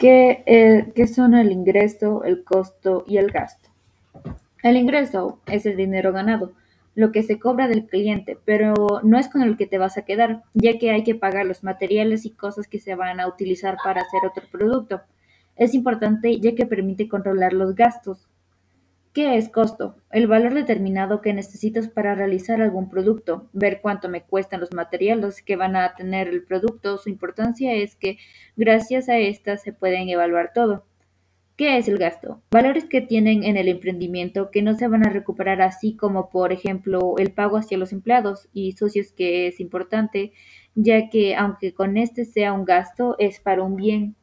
¿Qué, eh, qué son el ingreso, el costo y el gasto? El ingreso es el dinero ganado, lo que se cobra del cliente, pero no es con el que te vas a quedar, ya que hay que pagar los materiales y cosas que se van a utilizar para hacer otro producto. Es importante ya que permite controlar los gastos. ¿Qué es costo? El valor determinado que necesitas para realizar algún producto, ver cuánto me cuestan los materiales que van a tener el producto. Su importancia es que gracias a estas se pueden evaluar todo. ¿Qué es el gasto? Valores que tienen en el emprendimiento que no se van a recuperar así como por ejemplo el pago hacia los empleados y socios que es importante ya que aunque con este sea un gasto es para un bien